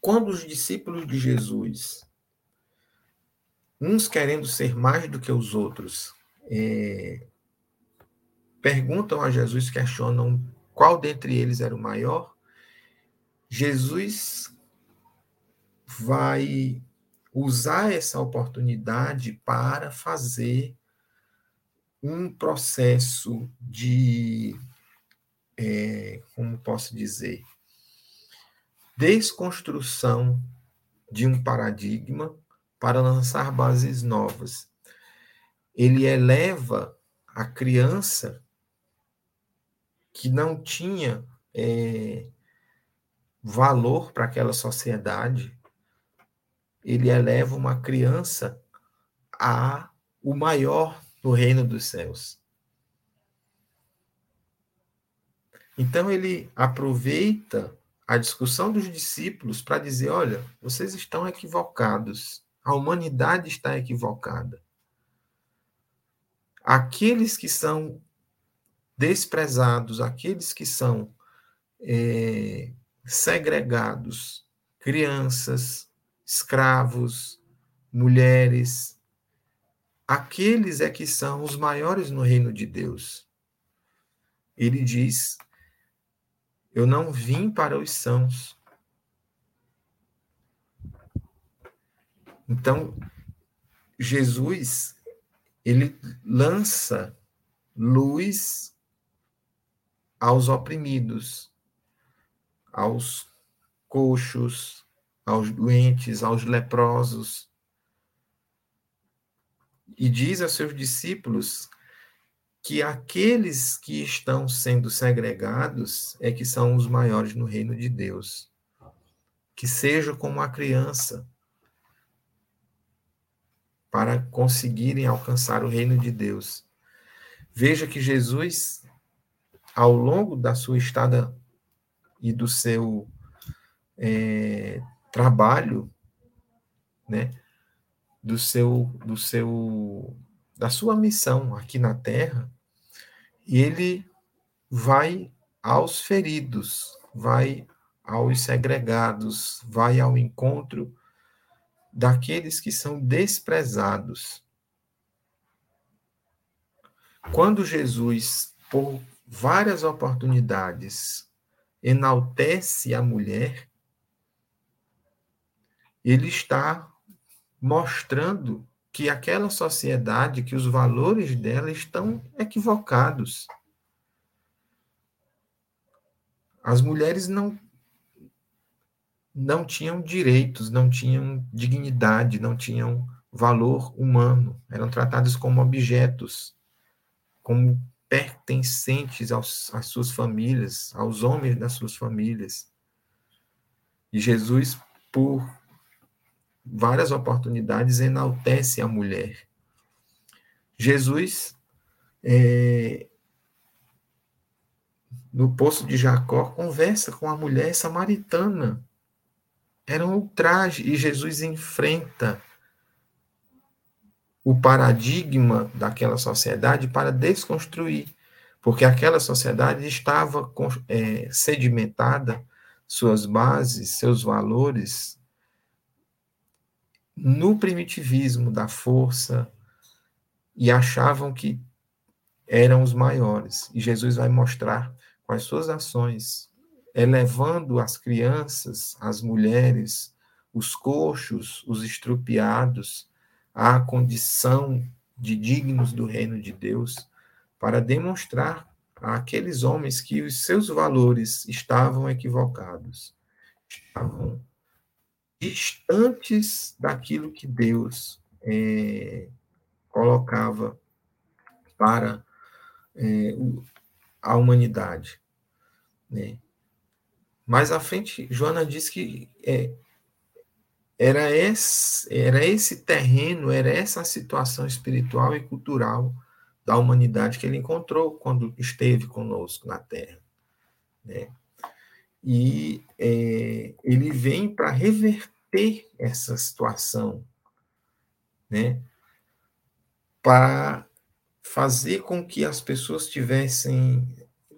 quando os discípulos de Jesus, uns querendo ser mais do que os outros, é, perguntam a Jesus, questionam qual dentre eles era o maior, Jesus vai usar essa oportunidade para fazer um processo de, é, como posso dizer, desconstrução de um paradigma para lançar bases novas. Ele eleva a criança que não tinha é, valor para aquela sociedade, ele eleva uma criança a o maior no reino dos céus. Então ele aproveita a discussão dos discípulos para dizer: olha, vocês estão equivocados, a humanidade está equivocada. Aqueles que são desprezados, aqueles que são é, segregados, crianças, escravos, mulheres, aqueles é que são os maiores no reino de Deus. Ele diz: Eu não vim para os sãos. Então, Jesus, ele lança luz aos oprimidos, aos coxos, aos doentes, aos leprosos, e diz a seus discípulos que aqueles que estão sendo segregados é que são os maiores no reino de Deus. Que seja como a criança para conseguirem alcançar o reino de Deus. Veja que Jesus, ao longo da sua estada e do seu é, trabalho, né, do seu, do seu, da sua missão aqui na Terra, ele vai aos feridos, vai aos segregados, vai ao encontro daqueles que são desprezados. Quando Jesus, por várias oportunidades, enaltece a mulher, ele está mostrando que aquela sociedade, que os valores dela estão equivocados. As mulheres não não tinham direitos, não tinham dignidade, não tinham valor humano, eram tratadas como objetos, como pertencentes aos, às suas famílias, aos homens das suas famílias. E Jesus, por várias oportunidades, enaltece a mulher. Jesus, é, no poço de Jacó, conversa com a mulher samaritana. Era um ultraje, e Jesus enfrenta o paradigma daquela sociedade para desconstruir, porque aquela sociedade estava é, sedimentada, suas bases, seus valores, no primitivismo da força e achavam que eram os maiores. E Jesus vai mostrar com as suas ações, elevando as crianças, as mulheres, os coxos, os estrupiados, à condição de dignos do reino de Deus, para demonstrar àqueles homens que os seus valores estavam equivocados, estavam distantes daquilo que Deus é, colocava para é, a humanidade. Né? Mais à frente, Joana diz que é, era, esse, era esse terreno, era essa situação espiritual e cultural da humanidade que ele encontrou quando esteve conosco na Terra. Né? E é, ele vem para reverter essa situação, né? para fazer com que as pessoas tivessem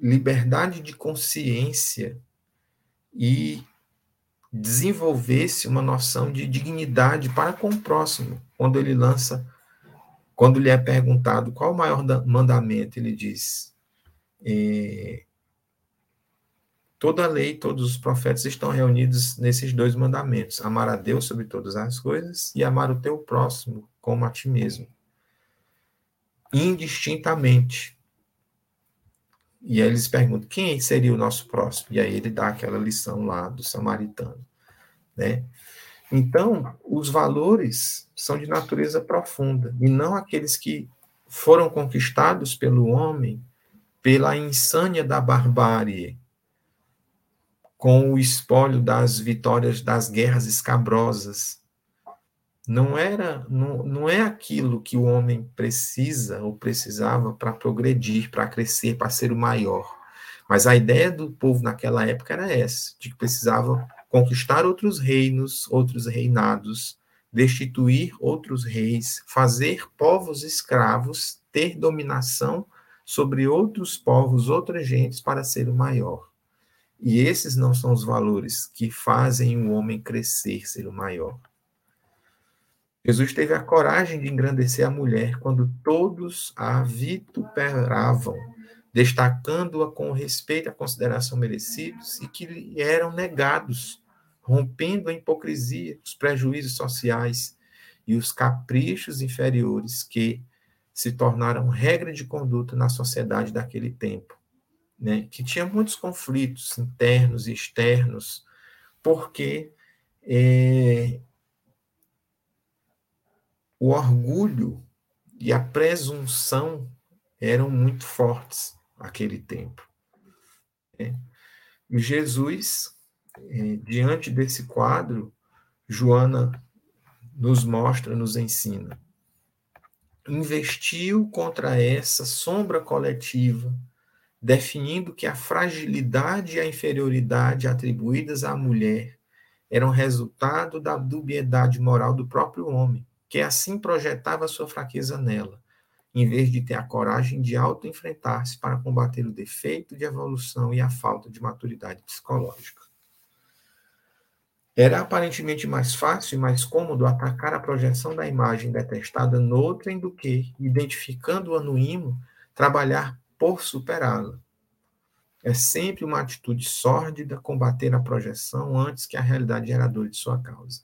liberdade de consciência e desenvolvesse uma noção de dignidade para com o próximo. Quando ele lança, quando lhe é perguntado qual o maior mandamento, ele diz: é, toda a lei, todos os profetas estão reunidos nesses dois mandamentos: amar a Deus sobre todas as coisas e amar o teu próximo como a ti mesmo, indistintamente. E aí eles perguntam, quem seria o nosso próximo? E aí ele dá aquela lição lá do samaritano, né? Então, os valores são de natureza profunda, e não aqueles que foram conquistados pelo homem pela insânia da barbárie, com o espólio das vitórias das guerras escabrosas, não era não, não é aquilo que o homem precisa ou precisava para progredir, para crescer, para ser o maior. Mas a ideia do povo naquela época era essa, de que precisava conquistar outros reinos, outros reinados, destituir outros reis, fazer povos escravos, ter dominação sobre outros povos, outras gentes para ser o maior. E esses não são os valores que fazem o homem crescer, ser o maior. Jesus teve a coragem de engrandecer a mulher quando todos a vituperavam, destacando-a com respeito e consideração merecidos e que lhe eram negados, rompendo a hipocrisia, os prejuízos sociais e os caprichos inferiores que se tornaram regra de conduta na sociedade daquele tempo, né? que tinha muitos conflitos internos e externos, porque é, o orgulho e a presunção eram muito fortes naquele tempo. Né? E Jesus, é, diante desse quadro, Joana nos mostra, nos ensina. Investiu contra essa sombra coletiva, definindo que a fragilidade e a inferioridade atribuídas à mulher eram resultado da dubiedade moral do próprio homem que assim projetava sua fraqueza nela, em vez de ter a coragem de auto-enfrentar-se para combater o defeito de evolução e a falta de maturidade psicológica. Era aparentemente mais fácil e mais cômodo atacar a projeção da imagem detestada noutrem do que, identificando-a no imo, trabalhar por superá-la. É sempre uma atitude sórdida combater a projeção antes que a realidade geradora de sua causa.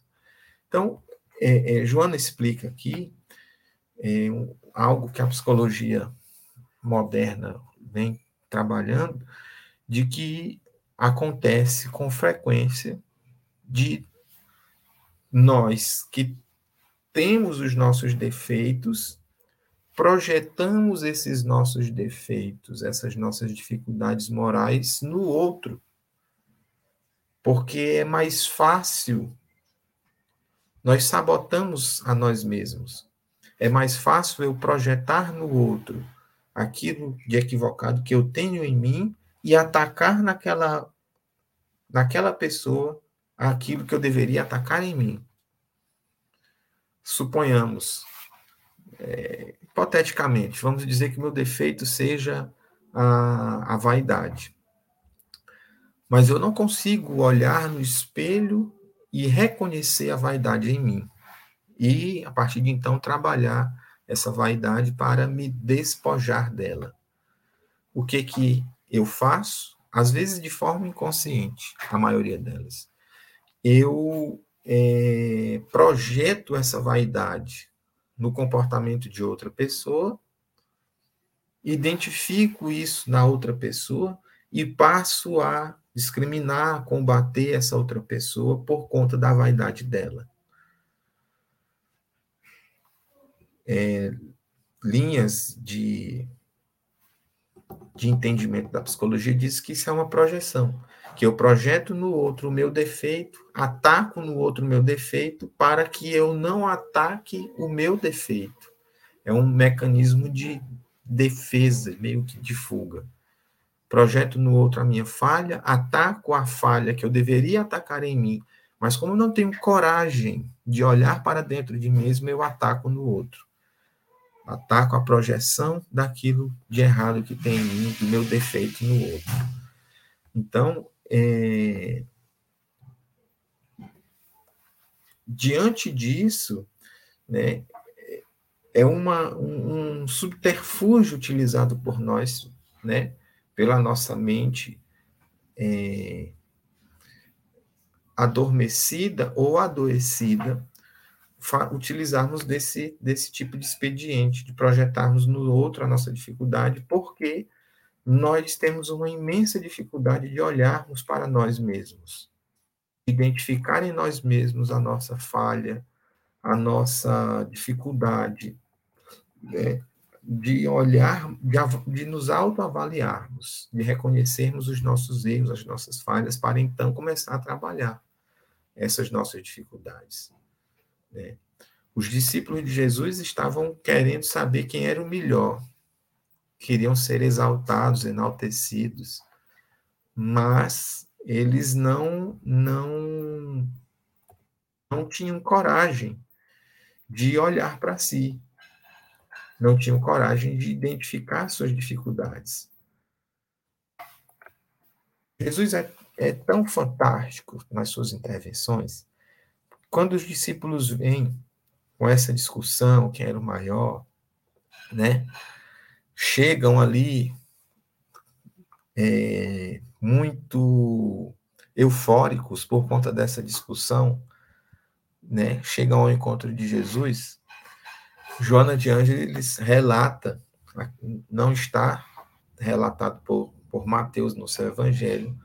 Então, é, é, Joana explica aqui é, algo que a psicologia moderna vem trabalhando, de que acontece com frequência de nós que temos os nossos defeitos, projetamos esses nossos defeitos, essas nossas dificuldades morais no outro. Porque é mais fácil nós sabotamos a nós mesmos. É mais fácil eu projetar no outro aquilo de equivocado que eu tenho em mim e atacar naquela naquela pessoa aquilo que eu deveria atacar em mim. Suponhamos, é, hipoteticamente, vamos dizer que meu defeito seja a, a vaidade. Mas eu não consigo olhar no espelho e reconhecer a vaidade em mim. E, a partir de então, trabalhar essa vaidade para me despojar dela. O que que eu faço? Às vezes de forma inconsciente, a maioria delas. Eu é, projeto essa vaidade no comportamento de outra pessoa, identifico isso na outra pessoa e passo a discriminar, combater essa outra pessoa por conta da vaidade dela. É, linhas de, de entendimento da psicologia diz que isso é uma projeção, que eu projeto no outro o meu defeito, ataco no outro o meu defeito, para que eu não ataque o meu defeito. É um mecanismo de defesa, meio que de fuga. Projeto no outro a minha falha, ataco a falha que eu deveria atacar em mim, mas como não tenho coragem de olhar para dentro de mim mesmo, eu ataco no outro. Ataco a projeção daquilo de errado que tem em mim, do meu defeito no outro. Então, é... diante disso, né, é uma, um, um subterfúgio utilizado por nós, né, pela nossa mente é, adormecida ou adoecida, utilizarmos desse, desse tipo de expediente, de projetarmos no outro a nossa dificuldade, porque nós temos uma imensa dificuldade de olharmos para nós mesmos, identificar em nós mesmos a nossa falha, a nossa dificuldade, né? De olhar, de, de nos autoavaliarmos, de reconhecermos os nossos erros, as nossas falhas, para então começar a trabalhar essas nossas dificuldades. Né? Os discípulos de Jesus estavam querendo saber quem era o melhor, queriam ser exaltados, enaltecidos, mas eles não não não tinham coragem de olhar para si, não tinham coragem de identificar suas dificuldades. Jesus é, é tão fantástico nas suas intervenções. Quando os discípulos vêm com essa discussão, quem era o maior, né? Chegam ali é, muito eufóricos por conta dessa discussão, né? Chegam ao encontro de Jesus Joana de Ângeles relata, não está relatado por, por Mateus no seu evangelho,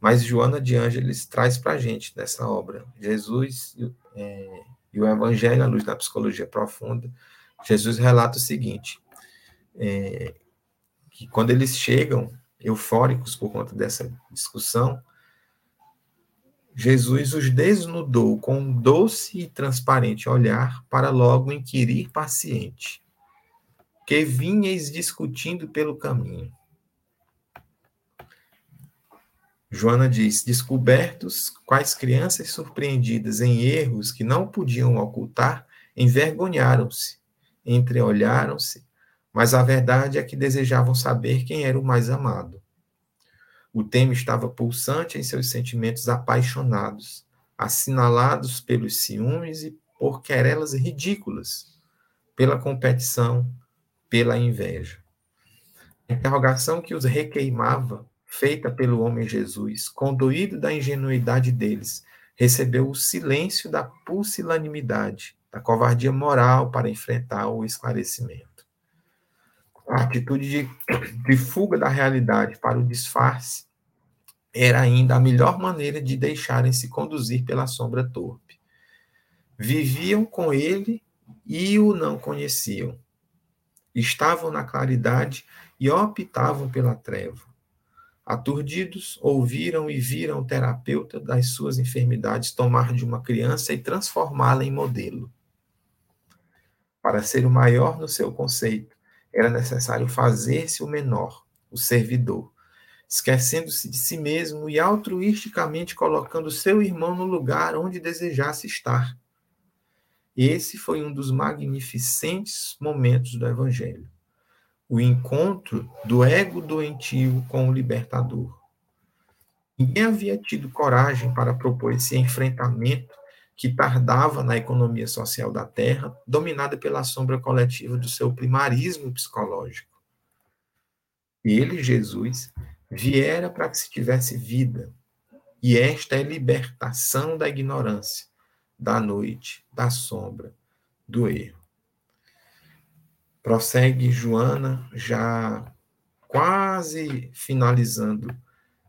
mas Joana de Ângeles traz para a gente nessa obra Jesus é, e o Evangelho à luz da psicologia profunda. Jesus relata o seguinte: é, que quando eles chegam eufóricos por conta dessa discussão, Jesus os desnudou com um doce e transparente olhar para logo inquirir paciente, que vinhais discutindo pelo caminho. Joana diz: descobertos, quais crianças surpreendidas em erros que não podiam ocultar, envergonharam-se, entreolharam-se, mas a verdade é que desejavam saber quem era o mais amado. O tema estava pulsante em seus sentimentos apaixonados, assinalados pelos ciúmes e por querelas ridículas, pela competição, pela inveja. A interrogação que os requeimava, feita pelo homem Jesus, conduído da ingenuidade deles, recebeu o silêncio da pusilanimidade, da covardia moral para enfrentar o esclarecimento a atitude de, de fuga da realidade para o disfarce era ainda a melhor maneira de deixarem-se conduzir pela sombra torpe. Viviam com ele e o não conheciam. Estavam na claridade e optavam pela treva. Aturdidos, ouviram e viram o terapeuta das suas enfermidades tomar de uma criança e transformá-la em modelo. Para ser o maior no seu conceito, era necessário fazer-se o menor, o servidor, esquecendo-se de si mesmo e altruisticamente colocando seu irmão no lugar onde desejasse estar. Esse foi um dos magnificentes momentos do Evangelho. O encontro do ego doentio com o libertador. Ninguém havia tido coragem para propor esse enfrentamento que tardava na economia social da Terra, dominada pela sombra coletiva do seu primarismo psicológico. Ele, Jesus, viera para que se tivesse vida, e esta é libertação da ignorância, da noite, da sombra, do erro. prossegue Joana, já quase finalizando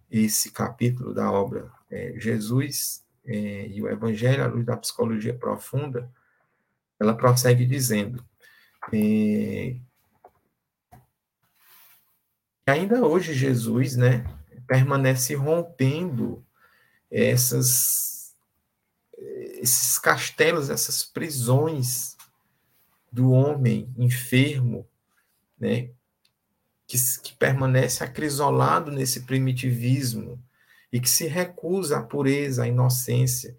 esse capítulo da obra é, Jesus é, e o Evangelho à luz da psicologia profunda, ela prossegue dizendo é, ainda hoje Jesus, né, permanece rompendo essas esses castelos, essas prisões do homem enfermo, né, que, que permanece acrisolado nesse primitivismo e que se recusa à pureza, à inocência,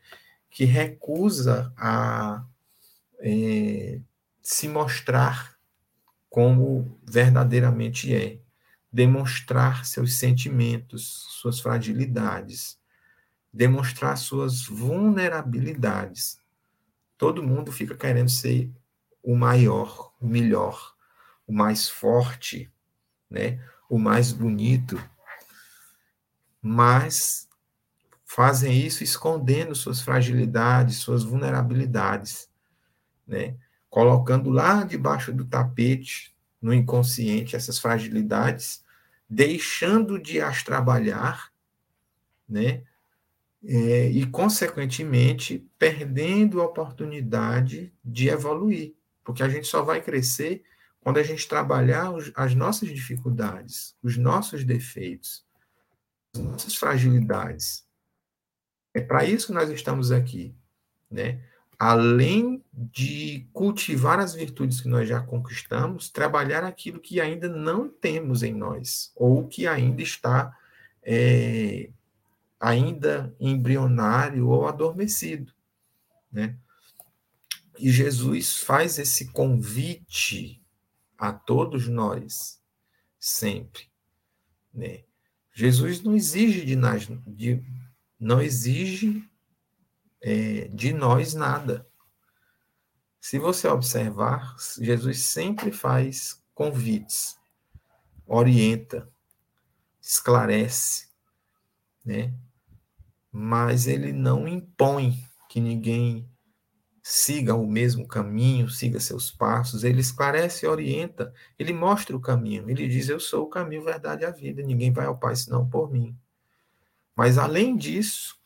que recusa a é, se mostrar como verdadeiramente é, demonstrar seus sentimentos, suas fragilidades, demonstrar suas vulnerabilidades. Todo mundo fica querendo ser o maior, o melhor, o mais forte, né? o mais bonito, mas fazem isso escondendo suas fragilidades, suas vulnerabilidades, né? colocando lá debaixo do tapete, no inconsciente, essas fragilidades, deixando de as trabalhar, né? É, e, consequentemente, perdendo a oportunidade de evoluir, porque a gente só vai crescer quando a gente trabalhar os, as nossas dificuldades, os nossos defeitos, as nossas fragilidades. É para isso que nós estamos aqui, né? Além de cultivar as virtudes que nós já conquistamos, trabalhar aquilo que ainda não temos em nós, ou que ainda está é, ainda embrionário ou adormecido, né? E Jesus faz esse convite a todos nós, sempre. Né? Jesus não exige de nós, de, não exige é, de nós nada. Se você observar, Jesus sempre faz convites, orienta, esclarece, né? Mas ele não impõe que ninguém siga o mesmo caminho, siga seus passos, ele esclarece e orienta, ele mostra o caminho, ele diz: Eu sou o caminho, verdade e a vida, ninguém vai ao Pai senão por mim. Mas além disso,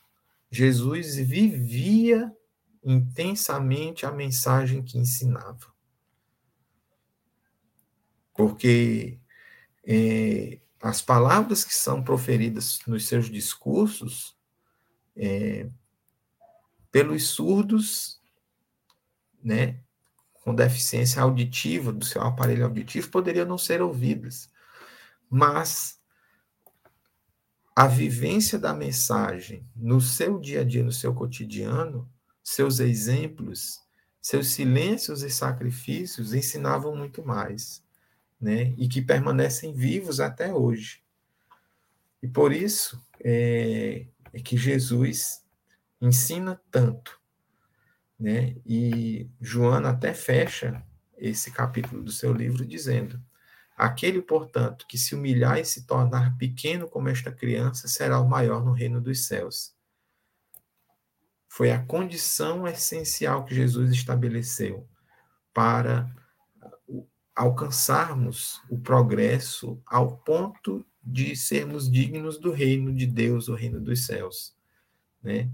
Jesus vivia intensamente a mensagem que ensinava. Porque é, as palavras que são proferidas nos seus discursos, é, pelos surdos né, com deficiência auditiva do seu aparelho auditivo poderiam não ser ouvidas. Mas a vivência da mensagem no seu dia a dia, no seu cotidiano, seus exemplos, seus silêncios e sacrifícios ensinavam muito mais, né? E que permanecem vivos até hoje. E por isso é, é que Jesus ensina tanto né? E Joana até fecha esse capítulo do seu livro dizendo: Aquele, portanto, que se humilhar e se tornar pequeno como esta criança, será o maior no reino dos céus. Foi a condição essencial que Jesus estabeleceu para alcançarmos o progresso ao ponto de sermos dignos do reino de Deus, o reino dos céus, né?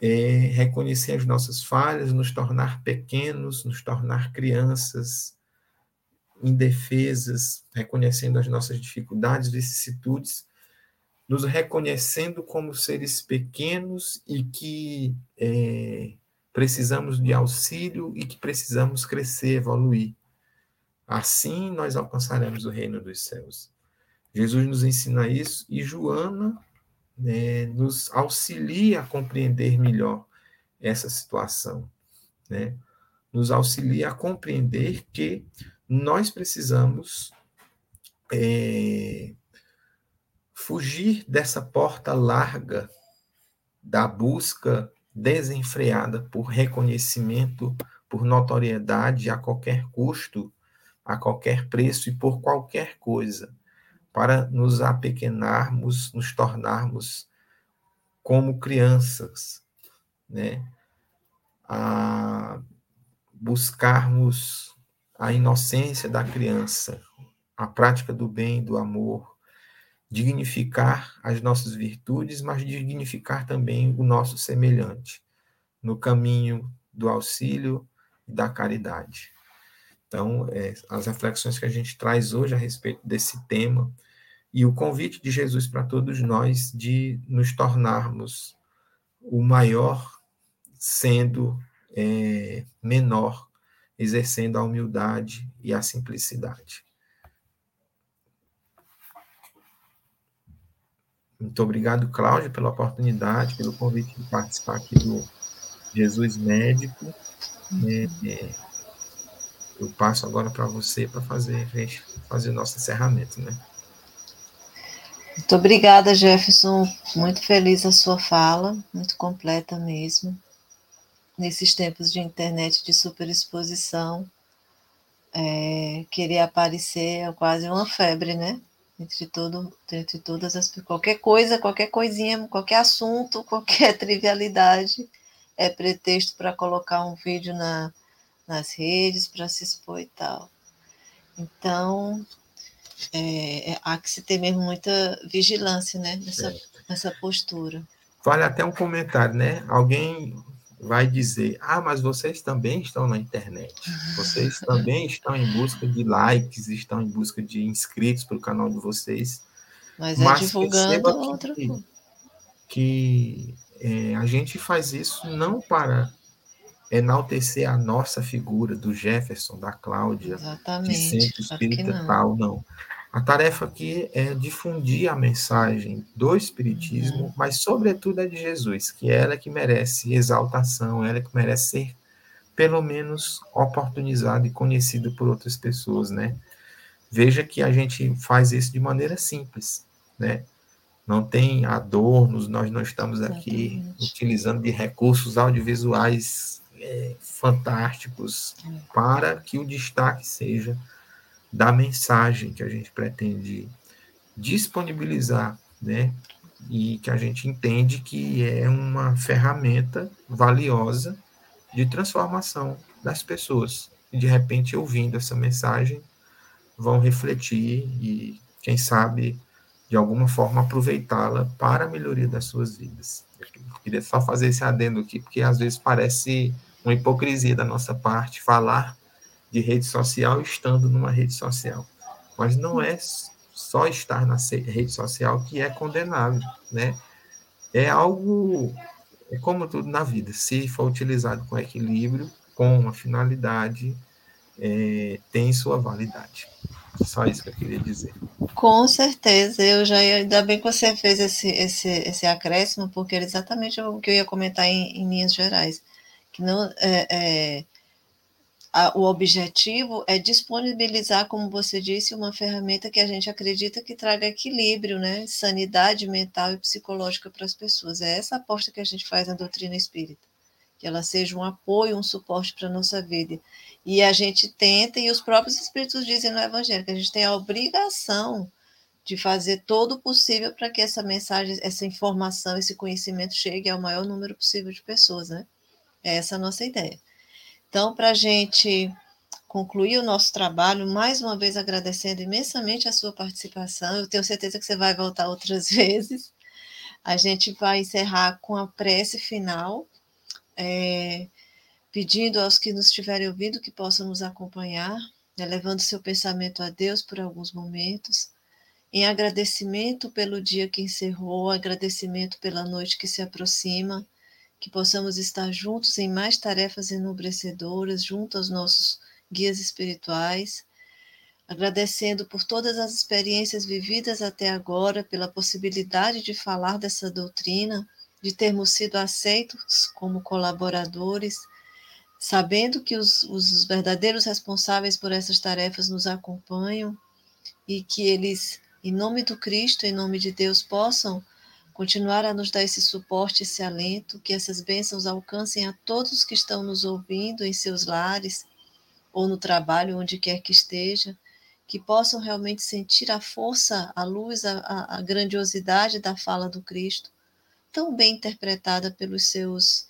é, reconhecer as nossas falhas, nos tornar pequenos, nos tornar crianças indefesas, reconhecendo as nossas dificuldades, vicissitudes, nos reconhecendo como seres pequenos e que é, precisamos de auxílio e que precisamos crescer, evoluir. Assim nós alcançaremos o reino dos céus. Jesus nos ensina isso e Joana né, nos auxilia a compreender melhor essa situação, né? Nos auxilia a compreender que nós precisamos é, fugir dessa porta larga da busca desenfreada por reconhecimento, por notoriedade a qualquer custo, a qualquer preço e por qualquer coisa para nos apequenarmos, nos tornarmos como crianças, né? A buscarmos a inocência da criança, a prática do bem, do amor, dignificar as nossas virtudes, mas dignificar também o nosso semelhante, no caminho do auxílio e da caridade. Então, é, as reflexões que a gente traz hoje a respeito desse tema e o convite de Jesus para todos nós de nos tornarmos o maior sendo é, menor, exercendo a humildade e a simplicidade. Muito obrigado, Cláudia, pela oportunidade, pelo convite de participar aqui do Jesus Médico. É, é, eu passo agora para você para fazer, fazer o nosso encerramento, né?
Muito obrigada, Jefferson. Muito feliz a sua fala, muito completa mesmo. Nesses tempos de internet de superexposição, é, querer aparecer é quase uma febre, né? entre, todo, entre todas as qualquer coisa, qualquer coisinha, qualquer assunto, *laughs* qualquer trivialidade é pretexto para colocar um vídeo na, nas redes, para se expor e tal. Então, é, é, há que se ter mesmo muita vigilância né, nessa, nessa postura.
Vale até um comentário, né? Alguém vai dizer: ah, mas vocês também estão na internet, vocês também estão em busca de likes, estão em busca de inscritos para o canal de vocês.
Mas, é mas divulgando outra
que, que é, a gente faz isso não para enaltecer a nossa figura do Jefferson, da Cláudia,
Exatamente,
de centro espírita não. tal, não. A tarefa aqui é difundir a mensagem do Espiritismo, uhum. mas, sobretudo, a de Jesus, que é ela que merece exaltação, ela que merece ser, pelo menos, oportunizada e conhecida por outras pessoas, né? Veja que a gente faz isso de maneira simples, né? Não tem adornos, nós não estamos aqui Exatamente. utilizando de recursos audiovisuais é, fantásticos é. para que o destaque seja da mensagem que a gente pretende disponibilizar, né? E que a gente entende que é uma ferramenta valiosa de transformação das pessoas. E de repente, ouvindo essa mensagem, vão refletir e, quem sabe, de alguma forma aproveitá-la para a melhoria das suas vidas. Eu queria só fazer esse adendo aqui, porque às vezes parece uma hipocrisia da nossa parte falar de rede social estando numa rede social. Mas não é só estar na rede social que é condenável, né? É algo, é como tudo na vida, se for utilizado com equilíbrio, com uma finalidade, é, tem sua validade. Só isso que eu queria dizer.
Com certeza, eu já ia, ainda bem que você fez esse, esse, esse acréscimo, porque era exatamente o que eu ia comentar em, em linhas gerais. Que não, é, é a, o objetivo é disponibilizar, como você disse, uma ferramenta que a gente acredita que traga equilíbrio, né? sanidade mental e psicológica para as pessoas. É essa aposta que a gente faz na doutrina espírita, que ela seja um apoio, um suporte para a nossa vida. E a gente tenta, e os próprios espíritos dizem no Evangelho, que a gente tem a obrigação de fazer todo o possível para que essa mensagem, essa informação, esse conhecimento chegue ao maior número possível de pessoas, né? É essa a nossa ideia. Então, para a gente concluir o nosso trabalho, mais uma vez agradecendo imensamente a sua participação, eu tenho certeza que você vai voltar outras *laughs* vezes. A gente vai encerrar com a prece final, é, pedindo aos que nos estiverem ouvindo que possam nos acompanhar, né, levando seu pensamento a Deus por alguns momentos, em agradecimento pelo dia que encerrou, agradecimento pela noite que se aproxima, que possamos estar juntos em mais tarefas enobrecedoras, junto aos nossos guias espirituais, agradecendo por todas as experiências vividas até agora, pela possibilidade de falar dessa doutrina, de termos sido aceitos como colaboradores, sabendo que os, os verdadeiros responsáveis por essas tarefas nos acompanham e que eles, em nome do Cristo, em nome de Deus, possam continuar a nos dar esse suporte, esse alento, que essas bênçãos alcancem a todos que estão nos ouvindo em seus lares ou no trabalho, onde quer que esteja, que possam realmente sentir a força, a luz, a, a grandiosidade da fala do Cristo, tão bem interpretada pelos seus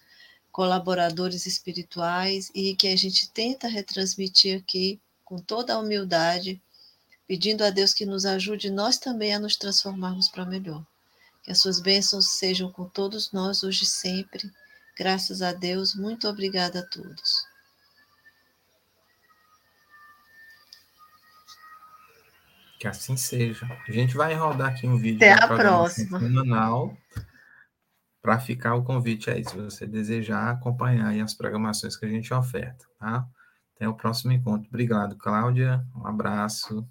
colaboradores espirituais e que a gente tenta retransmitir aqui com toda a humildade, pedindo a Deus que nos ajude nós também a nos transformarmos para melhor. Que as suas bênçãos sejam com todos nós hoje e sempre. Graças a Deus, muito obrigada a todos.
Que assim seja. A gente vai rodar aqui um vídeo
Até a próxima.
semanal para ficar o convite aí, se você desejar acompanhar as programações que a gente oferta, tá? Até o próximo encontro. Obrigado, Cláudia. Um abraço.